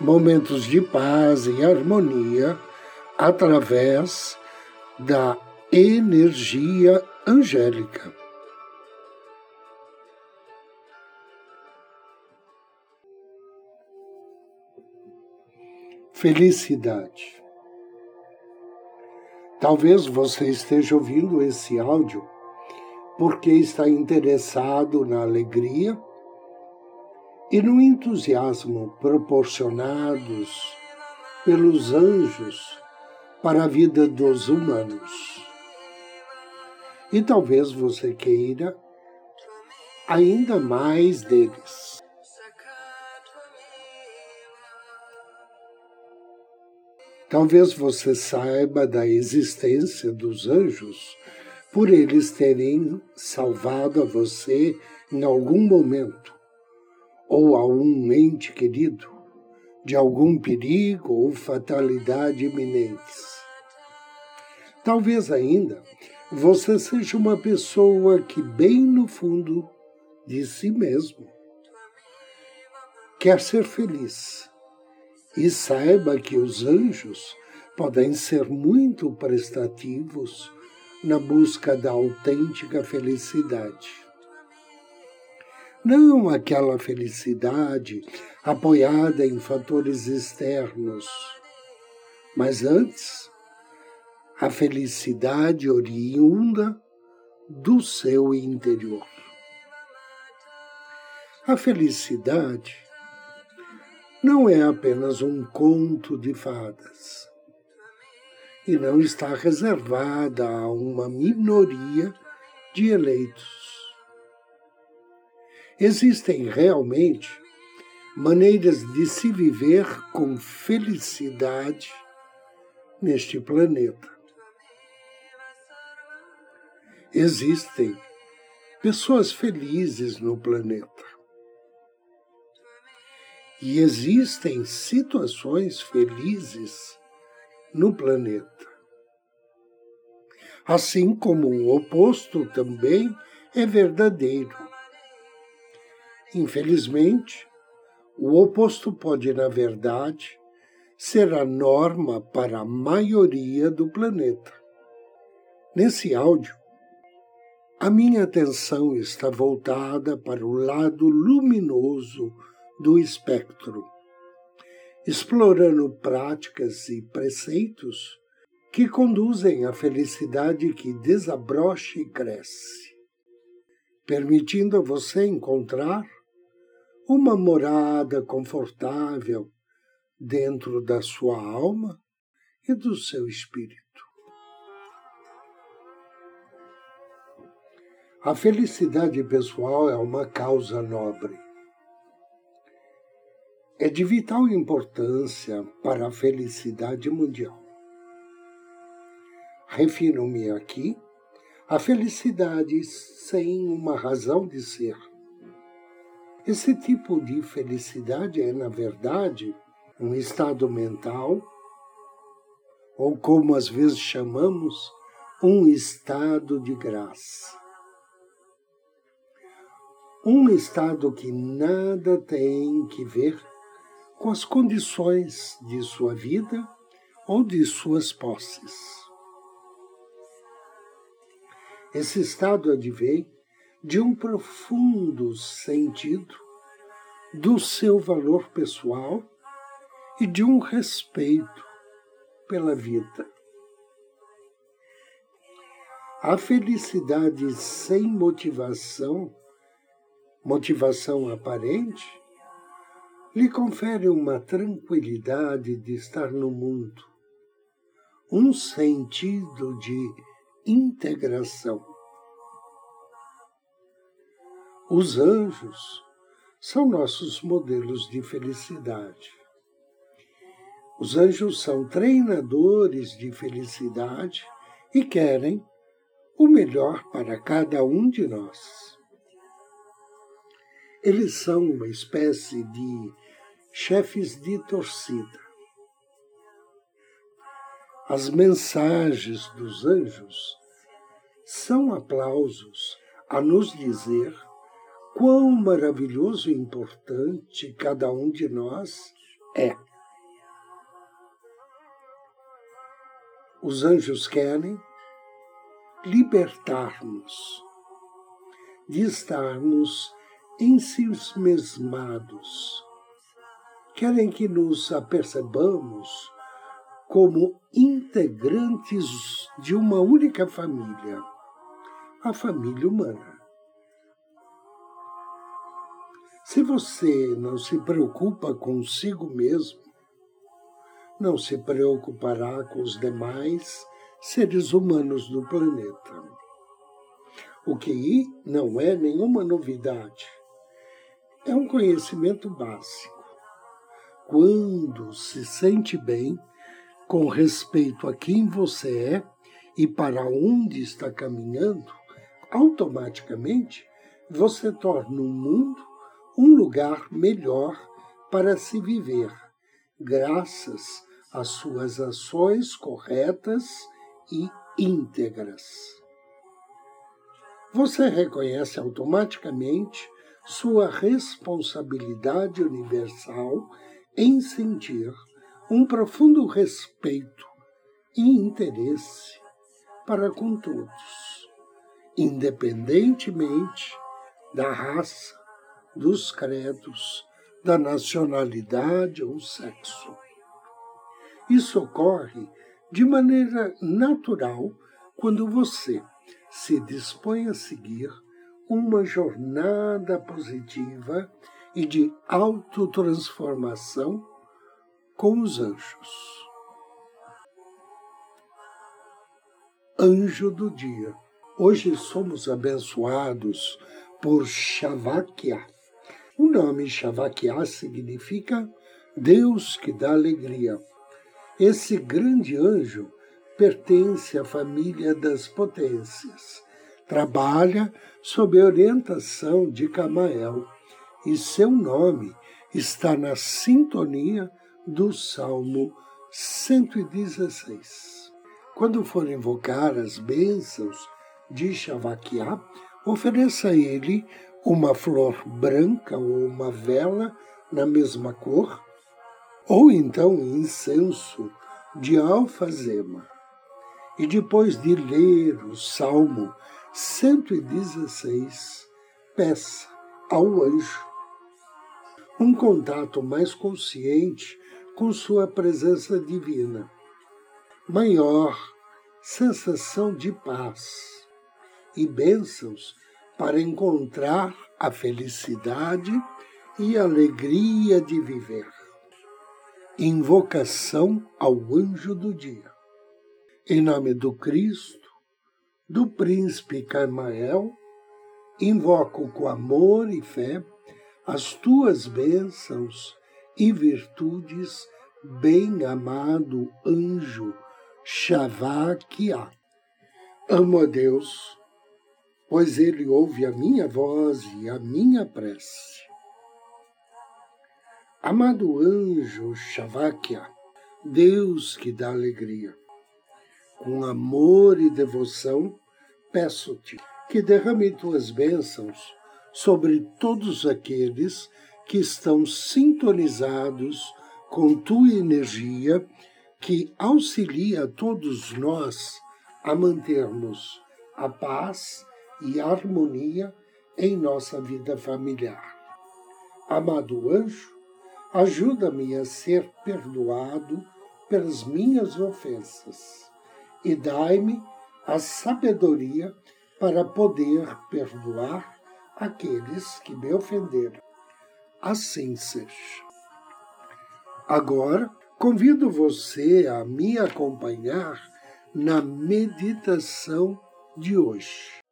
momentos de paz e harmonia através da energia angélica. Felicidade. Talvez você esteja ouvindo esse áudio porque está interessado na alegria e no entusiasmo proporcionados pelos anjos para a vida dos humanos. E talvez você queira ainda mais deles. Talvez você saiba da existência dos anjos por eles terem salvado a você em algum momento ou a um ente querido de algum perigo ou fatalidade iminentes. Talvez ainda você seja uma pessoa que, bem no fundo de si mesmo, quer ser feliz e saiba que os anjos podem ser muito prestativos na busca da autêntica felicidade não aquela felicidade apoiada em fatores externos, mas antes a felicidade oriunda do seu interior. A felicidade não é apenas um conto de fadas e não está reservada a uma minoria de eleitos Existem realmente maneiras de se viver com felicidade neste planeta. Existem pessoas felizes no planeta. E existem situações felizes no planeta. Assim como o oposto também é verdadeiro. Infelizmente, o oposto pode, na verdade, ser a norma para a maioria do planeta. Nesse áudio, a minha atenção está voltada para o lado luminoso do espectro, explorando práticas e preceitos que conduzem à felicidade que desabrocha e cresce, permitindo a você encontrar uma morada confortável dentro da sua alma e do seu espírito. A felicidade pessoal é uma causa nobre. É de vital importância para a felicidade mundial. Refiro-me aqui a felicidade sem uma razão de ser esse tipo de felicidade é, na verdade, um estado mental, ou como às vezes chamamos, um estado de graça. Um estado que nada tem que ver com as condições de sua vida ou de suas posses. Esse estado advém de um profundo sentido do seu valor pessoal e de um respeito pela vida. A felicidade sem motivação, motivação aparente, lhe confere uma tranquilidade de estar no mundo, um sentido de integração. Os anjos são nossos modelos de felicidade. Os anjos são treinadores de felicidade e querem o melhor para cada um de nós. Eles são uma espécie de chefes de torcida. As mensagens dos anjos são aplausos a nos dizer quão maravilhoso e importante cada um de nós é. Os anjos querem libertar-nos de estarmos ensimesmados. Querem que nos apercebamos como integrantes de uma única família, a família humana. Se você não se preocupa consigo mesmo, não se preocupará com os demais seres humanos do planeta. O que não é nenhuma novidade. É um conhecimento básico. Quando se sente bem com respeito a quem você é e para onde está caminhando, automaticamente você torna o mundo um lugar melhor para se viver, graças às suas ações corretas e íntegras. Você reconhece automaticamente sua responsabilidade universal em sentir um profundo respeito e interesse para com todos, independentemente da raça, dos credos, da nacionalidade ou sexo. Isso ocorre de maneira natural quando você se dispõe a seguir uma jornada positiva e de autotransformação com os anjos. Anjo do dia. Hoje somos abençoados por Shavakya. O nome Shavakya significa Deus que dá alegria. Esse grande anjo pertence à família das potências. Trabalha sob a orientação de Camael e seu nome está na sintonia do Salmo 116. Quando for invocar as bênçãos de Shavakiá, ofereça a ele uma flor branca ou uma vela na mesma cor ou então incenso de alfazema. E depois de ler o Salmo 116, peça ao anjo um contato mais consciente com sua presença divina, maior sensação de paz e bênçãos para encontrar a felicidade e alegria de viver. Invocação ao anjo do dia. Em nome do Cristo, do príncipe Carmael, invoco com amor e fé as tuas bênçãos e virtudes, bem-amado anjo Shavakia. Amo a Deus, pois ele ouve a minha voz e a minha prece. Amado anjo Shavakya, Deus que dá alegria, com amor e devoção, peço-te que derrame tuas bênçãos sobre todos aqueles que estão sintonizados com tua energia que auxilia todos nós a mantermos a paz e harmonia em nossa vida familiar. Amado anjo, ajuda-me a ser perdoado pelas minhas ofensas e dai-me a sabedoria para poder perdoar aqueles que me ofenderam. Assim seja. Agora, convido você a me acompanhar na meditação de hoje.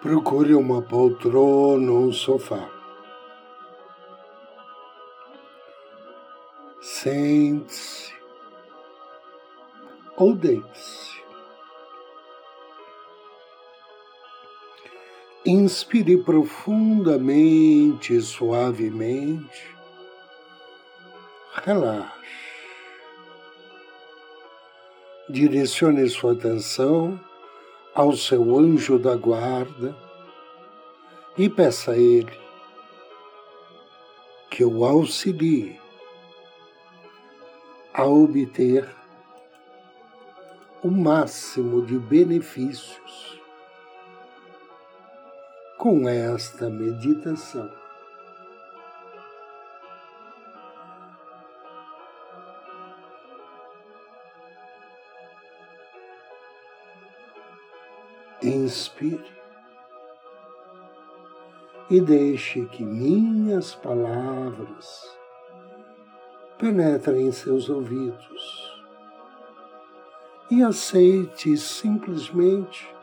Procure uma poltrona ou um sofá. Sente-se ou deite-se. Inspire profundamente e suavemente. Relaxe. Direcione sua atenção ao seu anjo da guarda e peça a ele que o auxilie a obter o máximo de benefícios com esta meditação. Inspire e deixe que minhas palavras penetrem em seus ouvidos e aceite simplesmente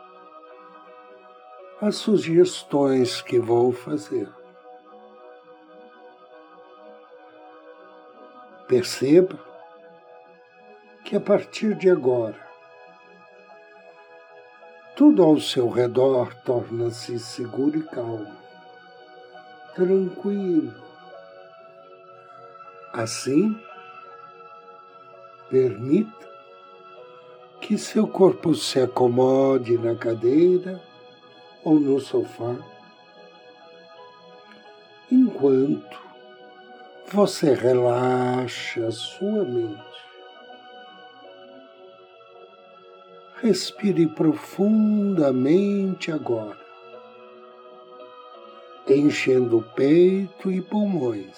as sugestões que vou fazer. Perceba que a partir de agora, tudo ao seu redor torna-se seguro e calmo, tranquilo. Assim, permita que seu corpo se acomode na cadeira ou no sofá, enquanto você relaxa sua mente. Respire profundamente agora, enchendo o peito e pulmões.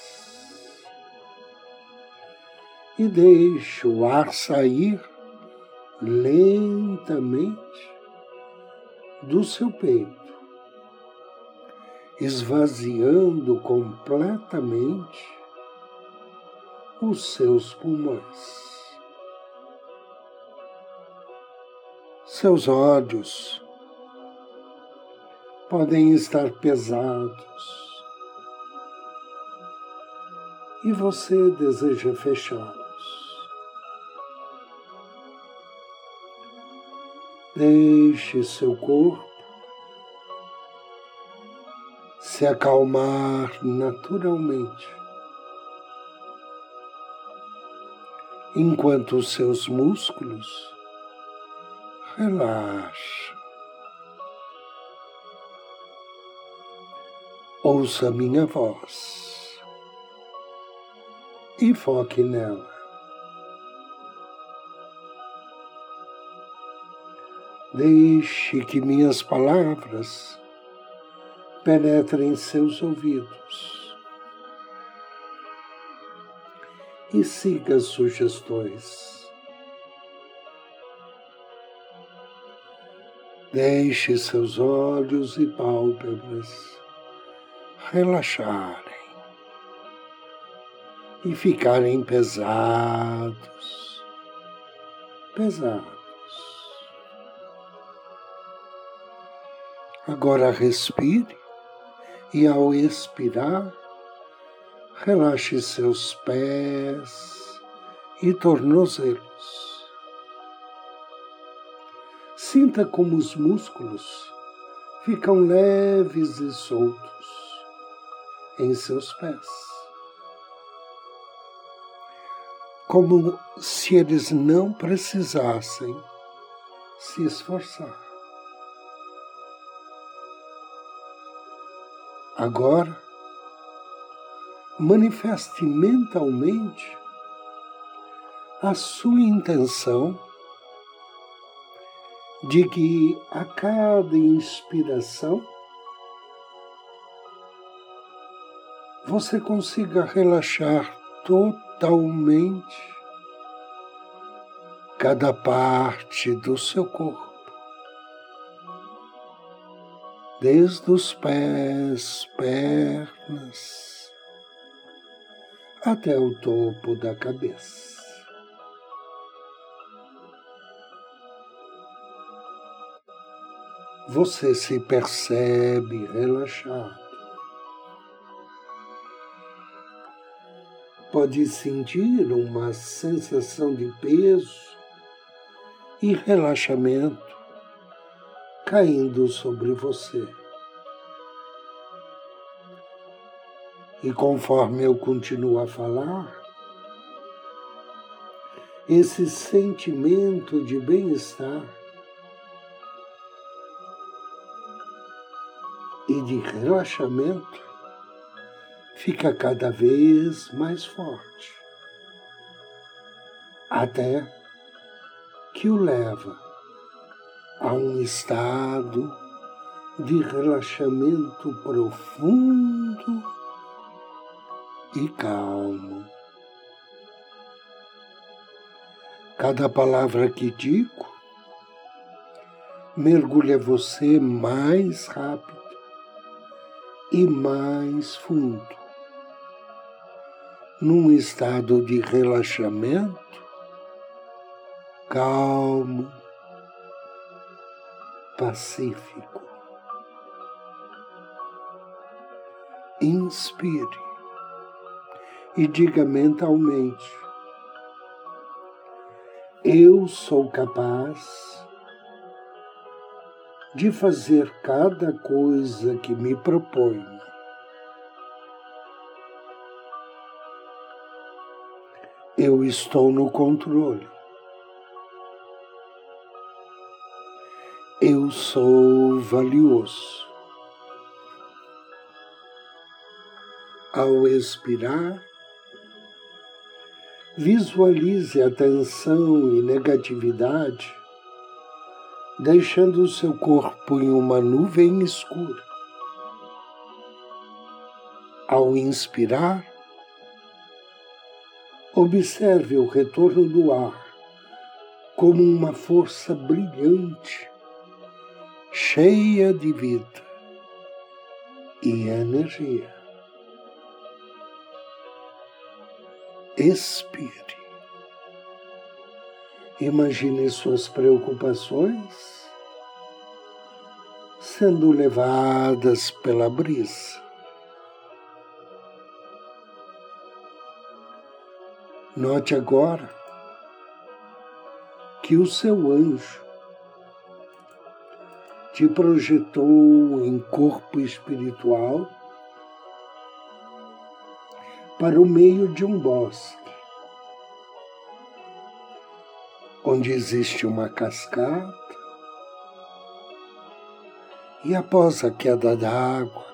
E deixe o ar sair lentamente do seu peito, esvaziando completamente os seus pulmões. Seus olhos podem estar pesados e você deseja fechá-los. Deixe seu corpo se acalmar naturalmente, enquanto os seus músculos relaxa. Ouça minha voz e foque nela. Deixe que minhas palavras penetrem em seus ouvidos e siga as sugestões. Deixe seus olhos e pálpebras relaxarem e ficarem pesados, pesados. Agora respire e ao expirar, relaxe seus pés e tornozelos. Sinta como os músculos ficam leves e soltos em seus pés. Como se eles não precisassem se esforçar. Agora, manifeste mentalmente a sua intenção de que a cada inspiração você consiga relaxar totalmente cada parte do seu corpo, desde os pés, pernas, até o topo da cabeça. Você se percebe relaxado. pode sentir uma sensação de peso e relaxamento caindo sobre você. E conforme eu continuo a falar, esse sentimento de bem-estar e de relaxamento fica cada vez mais forte, até que o leva a um estado de relaxamento profundo e calmo. Cada palavra que digo mergulha você mais rápido e mais fundo, num estado de relaxamento calmo, pacífico. Inspire e diga mentalmente: Eu sou capaz de fazer cada coisa que me proponho. Eu estou no controle. Eu sou valioso. Ao expirar, visualize a tensão e negatividade deixando o seu corpo em uma nuvem escura. Ao inspirar, observe o retorno do ar como uma força brilhante, cheia de vida e energia. Expire. Imagine suas preocupações sendo levadas pela brisa. Note agora que o seu anjo te projetou em corpo espiritual para o meio de um bosque onde existe uma cascata, e após a queda d'água,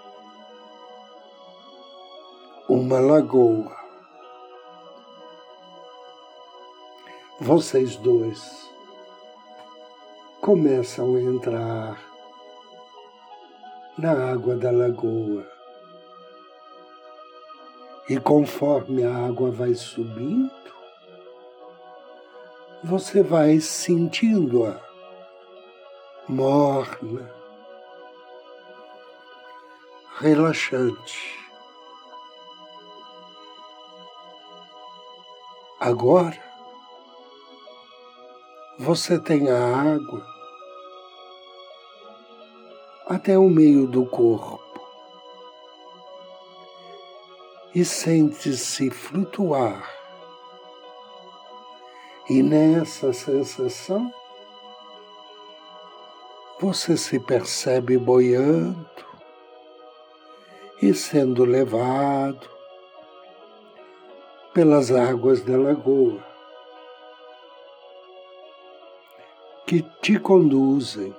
uma lagoa. Vocês dois começam a entrar na água da lagoa. E conforme a água vai subindo, você vai sentindo-a. Morna, relaxante. Agora, você tem a água até o meio do corpo e sente-se flutuar e nessa sensação, você se percebe boiando e sendo levado pelas águas da lagoa que te conduzem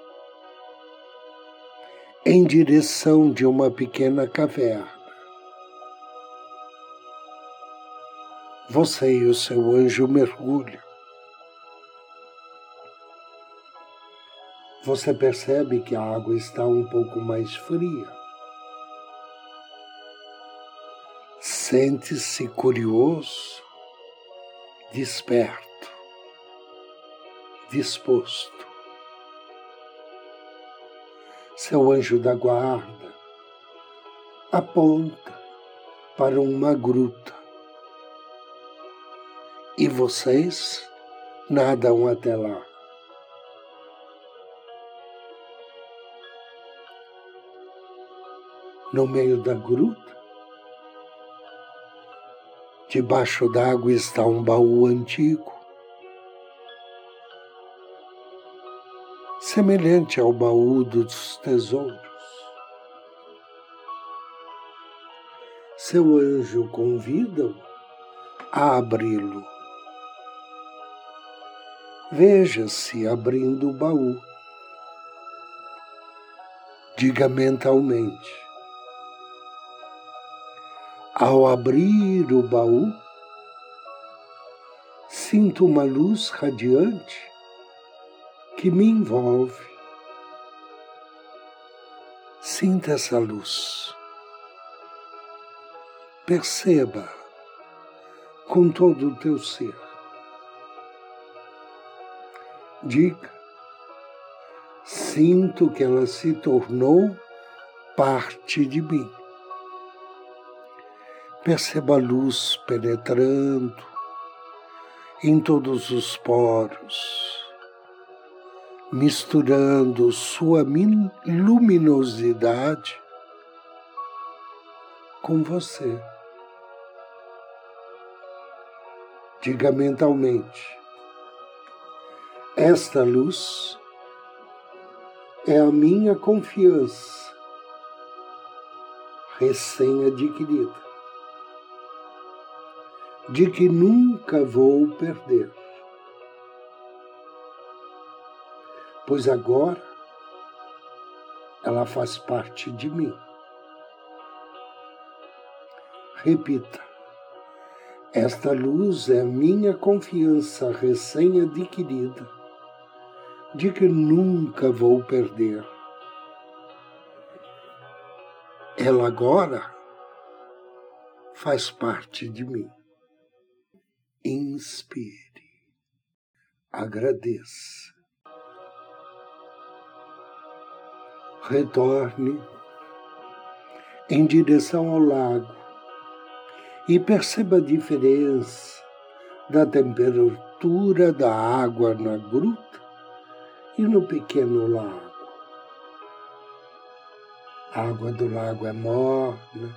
em direção de uma pequena caverna. Você e o seu anjo mergulham você percebe que a água está um pouco mais fria. Sente-se curioso, desperto, disposto. Seu anjo da guarda aponta para uma gruta e vocês nadam até lá. No meio da gruta, Debaixo d'água está um baú antigo, semelhante ao baú dos tesouros. Seu anjo convida-o a abri-lo. Veja-se abrindo o baú. Diga mentalmente: ao abrir o baú, sinto uma luz radiante que me envolve. Sinta essa luz. Perceba com todo o teu ser. Diga: sinto que ela se tornou parte de mim. Perceba a luz penetrando em todos os poros, misturando sua luminosidade com você. Diga mentalmente: esta luz é a minha confiança recém-adquirida de que nunca vou perder. Pois agora ela faz parte de mim. Repita. Esta luz é minha confiança recém-adquirida de que nunca vou perder. Ela agora faz parte de mim inspire, agradeça. Retorne em direção ao lago e perceba a diferença da temperatura da água na gruta e no pequeno lago. A água do lago é morna,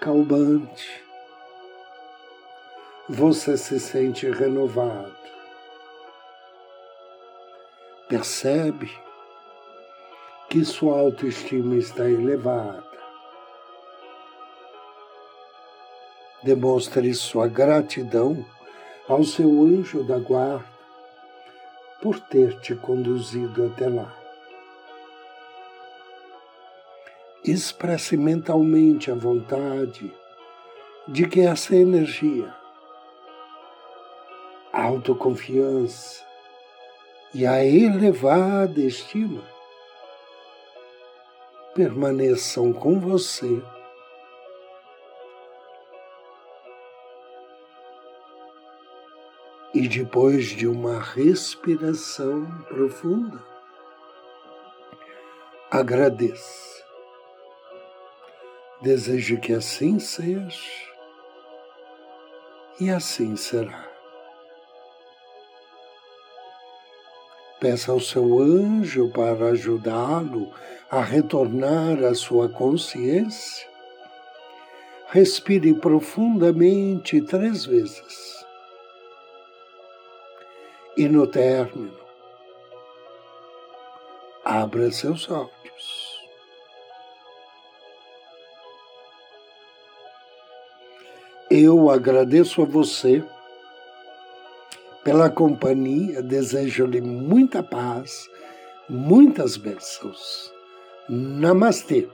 calmante, você se sente renovado. Percebe que sua autoestima está elevada. Demonstre sua gratidão ao seu anjo da guarda por ter te conduzido até lá. Expresse mentalmente a vontade de que essa energia autoconfiança e a elevada estima permaneçam com você. E depois de uma respiração profunda, agradeça. Desejo que assim seja, e assim será. Peça ao seu anjo para ajudá-lo a retornar à sua consciência. Respire profundamente três vezes. E no término, abra seus olhos. Eu agradeço a você pela companhia, desejo-lhe muita paz, muitas bênçãos. Namastê.